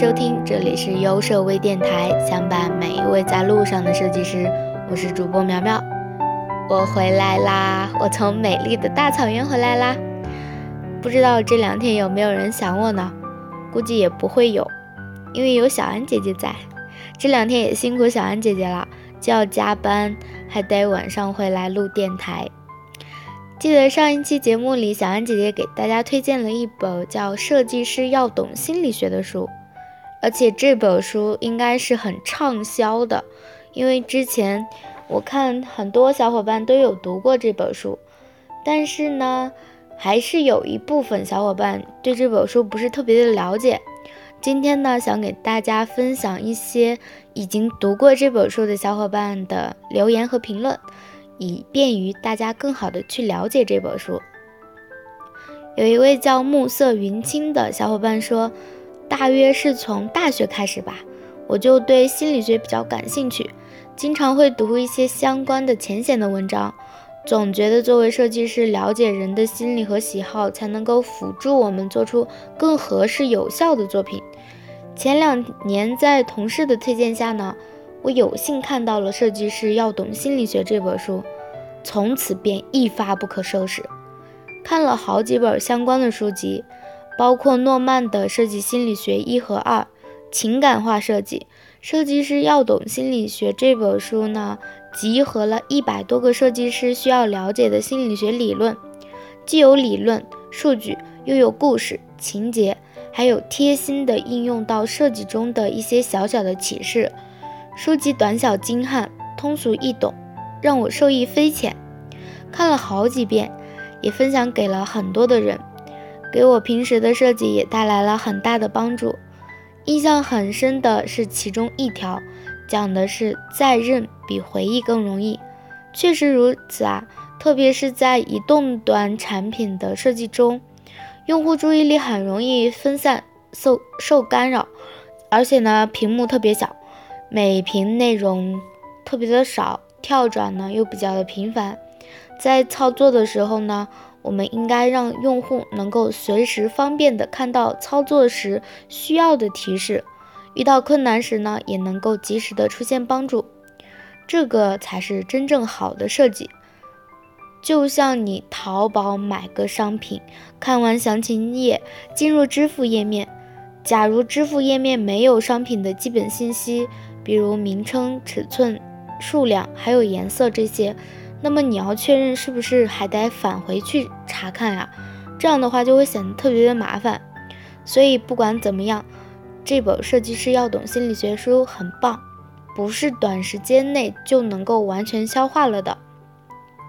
收听，这里是优设微电台，相伴每一位在路上的设计师。我是主播苗苗，我回来啦！我从美丽的大草原回来啦！不知道这两天有没有人想我呢？估计也不会有，因为有小安姐姐在。这两天也辛苦小安姐姐了，就要加班，还得晚上回来录电台。记得上一期节目里，小安姐姐给大家推荐了一本叫《设计师要懂心理学》的书，而且这本书应该是很畅销的，因为之前我看很多小伙伴都有读过这本书，但是呢，还是有一部分小伙伴对这本书不是特别的了解。今天呢，想给大家分享一些已经读过这本书的小伙伴的留言和评论。以便于大家更好的去了解这本书。有一位叫暮色云青的小伙伴说，大约是从大学开始吧，我就对心理学比较感兴趣，经常会读一些相关的浅显的文章，总觉得作为设计师，了解人的心理和喜好，才能够辅助我们做出更合适有效的作品。前两年在同事的推荐下呢。我有幸看到了《设计师要懂心理学》这本书，从此便一发不可收拾。看了好几本相关的书籍，包括诺曼的《设计心理学一和二》，情感化设计。《设计师要懂心理学》这本书呢，集合了一百多个设计师需要了解的心理学理论，既有理论数据，又有故事情节，还有贴心的应用到设计中的一些小小的启示。书籍短小精悍，通俗易懂，让我受益匪浅。看了好几遍，也分享给了很多的人，给我平时的设计也带来了很大的帮助。印象很深的是其中一条，讲的是再认比回忆更容易。确实如此啊，特别是在移动端产品的设计中，用户注意力很容易分散，受受干扰，而且呢，屏幕特别小。每屏内容特别的少，跳转呢又比较的频繁，在操作的时候呢，我们应该让用户能够随时方便的看到操作时需要的提示，遇到困难时呢，也能够及时的出现帮助，这个才是真正好的设计。就像你淘宝买个商品，看完详情页，进入支付页面，假如支付页面没有商品的基本信息。比如名称、尺寸、数量，还有颜色这些，那么你要确认是不是还得返回去查看呀？这样的话就会显得特别的麻烦。所以不管怎么样，这本设计师要懂心理学书很棒，不是短时间内就能够完全消化了的，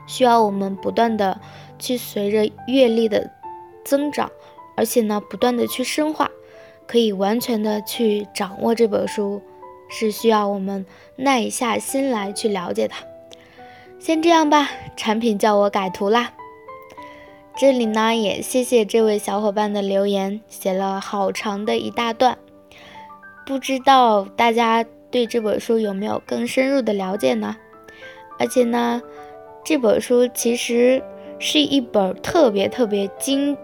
需要我们不断的去随着阅历的增长，而且呢不断的去深化，可以完全的去掌握这本书。是需要我们耐下心来去了解它。先这样吧，产品叫我改图啦。这里呢，也谢谢这位小伙伴的留言，写了好长的一大段。不知道大家对这本书有没有更深入的了解呢？而且呢，这本书其实是一本特别特别经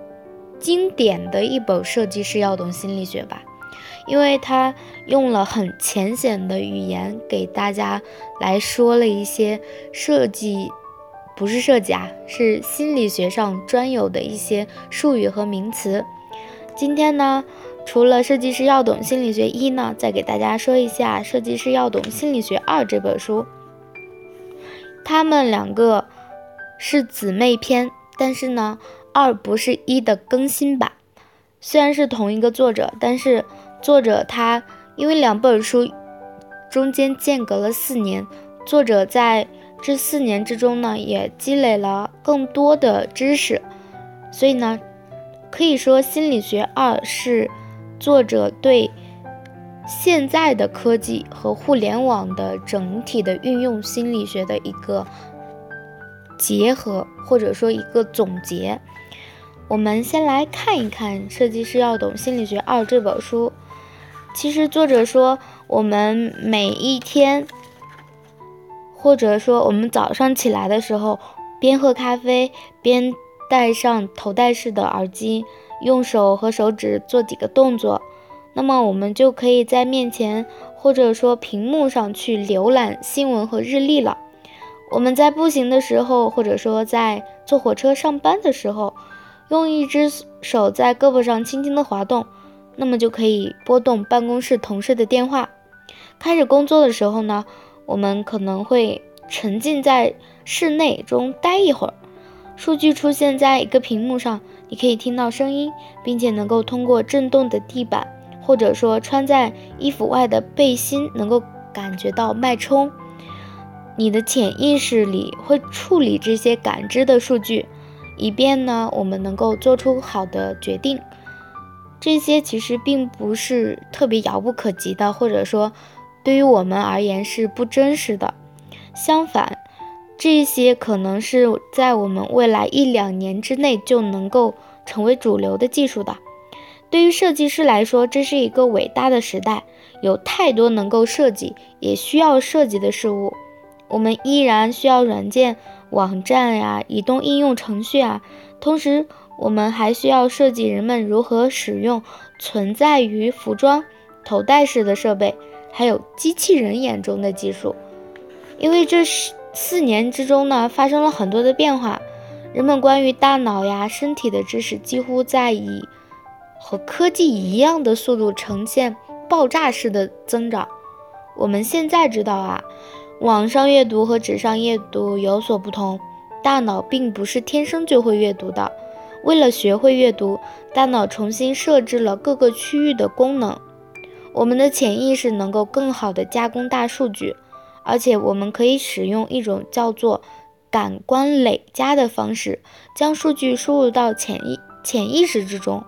经典的一本设计师要懂心理学吧。因为他用了很浅显的语言给大家来说了一些设计，不是设计啊，是心理学上专有的一些术语和名词。今天呢，除了设计师要懂心理学一呢，再给大家说一下设计师要懂心理学二这本书。他们两个是姊妹篇，但是呢，二不是一的更新版。虽然是同一个作者，但是。作者他因为两本书中间间隔了四年，作者在这四年之中呢，也积累了更多的知识，所以呢，可以说心理学二是作者对现在的科技和互联网的整体的运用心理学的一个结合，或者说一个总结。我们先来看一看《设计师要懂心理学二》这本书。其实作者说，我们每一天，或者说我们早上起来的时候，边喝咖啡边戴上头戴式的耳机，用手和手指做几个动作，那么我们就可以在面前或者说屏幕上去浏览新闻和日历了。我们在步行的时候，或者说在坐火车上班的时候，用一只手在胳膊上轻轻的滑动，那么就可以拨动办公室同事的电话。开始工作的时候呢，我们可能会沉浸在室内中待一会儿，数据出现在一个屏幕上，你可以听到声音，并且能够通过震动的地板，或者说穿在衣服外的背心，能够感觉到脉冲。你的潜意识里会处理这些感知的数据，以便呢我们能够做出好的决定。这些其实并不是特别遥不可及的，或者说对于我们而言是不真实的。相反，这些可能是在我们未来一两年之内就能够成为主流的技术的。对于设计师来说，这是一个伟大的时代，有太多能够设计也需要设计的事物。我们依然需要软件、网站呀、移动应用程序啊，同时我们还需要设计人们如何使用存在于服装、头戴式的设备，还有机器人眼中的技术。因为这四年之中呢，发生了很多的变化，人们关于大脑呀、身体的知识几乎在以和科技一样的速度呈现爆炸式的增长。我们现在知道啊。网上阅读和纸上阅读有所不同，大脑并不是天生就会阅读的。为了学会阅读，大脑重新设置了各个区域的功能。我们的潜意识能够更好地加工大数据，而且我们可以使用一种叫做感官累加的方式，将数据输入到潜意潜意识之中。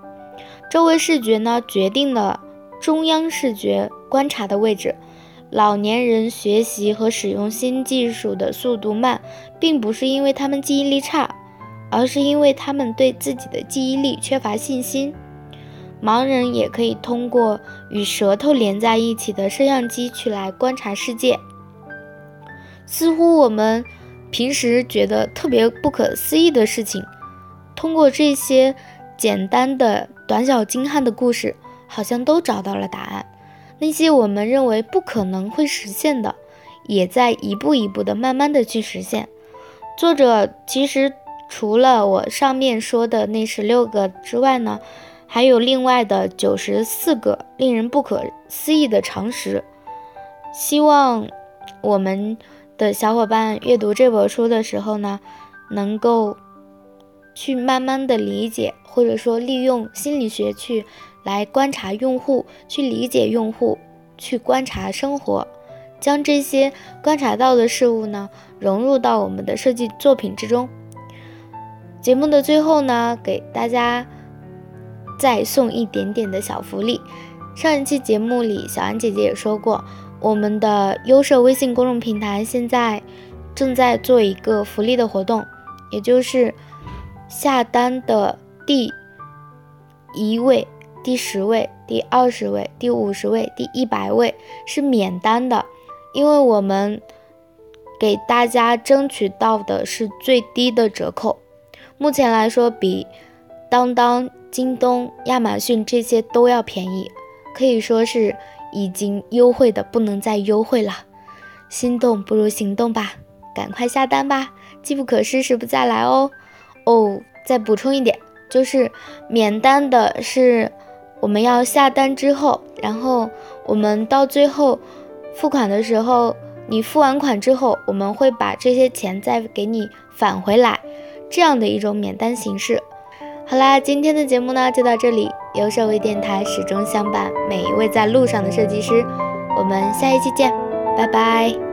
周围视觉呢，决定了中央视觉观察的位置。老年人学习和使用新技术的速度慢，并不是因为他们记忆力差，而是因为他们对自己的记忆力缺乏信心。盲人也可以通过与舌头连在一起的摄像机去来观察世界。似乎我们平时觉得特别不可思议的事情，通过这些简单的、短小精悍的故事，好像都找到了答案。那些我们认为不可能会实现的，也在一步一步的慢慢的去实现。作者其实除了我上面说的那十六个之外呢，还有另外的九十四个令人不可思议的常识。希望我们的小伙伴阅读这本书的时候呢，能够去慢慢的理解，或者说利用心理学去。来观察用户，去理解用户，去观察生活，将这些观察到的事物呢融入到我们的设计作品之中。节目的最后呢，给大家再送一点点的小福利。上一期节目里，小安姐姐也说过，我们的优设微信公众平台现在正在做一个福利的活动，也就是下单的第一位。第十位、第二十位、第五十位、第一百位是免单的，因为我们给大家争取到的是最低的折扣。目前来说，比当当、京东、亚马逊这些都要便宜，可以说是已经优惠的不能再优惠了。心动不如行动吧，赶快下单吧！机不可失，时不再来哦。哦，再补充一点，就是免单的是。我们要下单之后，然后我们到最后付款的时候，你付完款之后，我们会把这些钱再给你返回来，这样的一种免单形式。好啦，今天的节目呢就到这里。优设微电台始终相伴每一位在路上的设计师，我们下一期见，拜拜。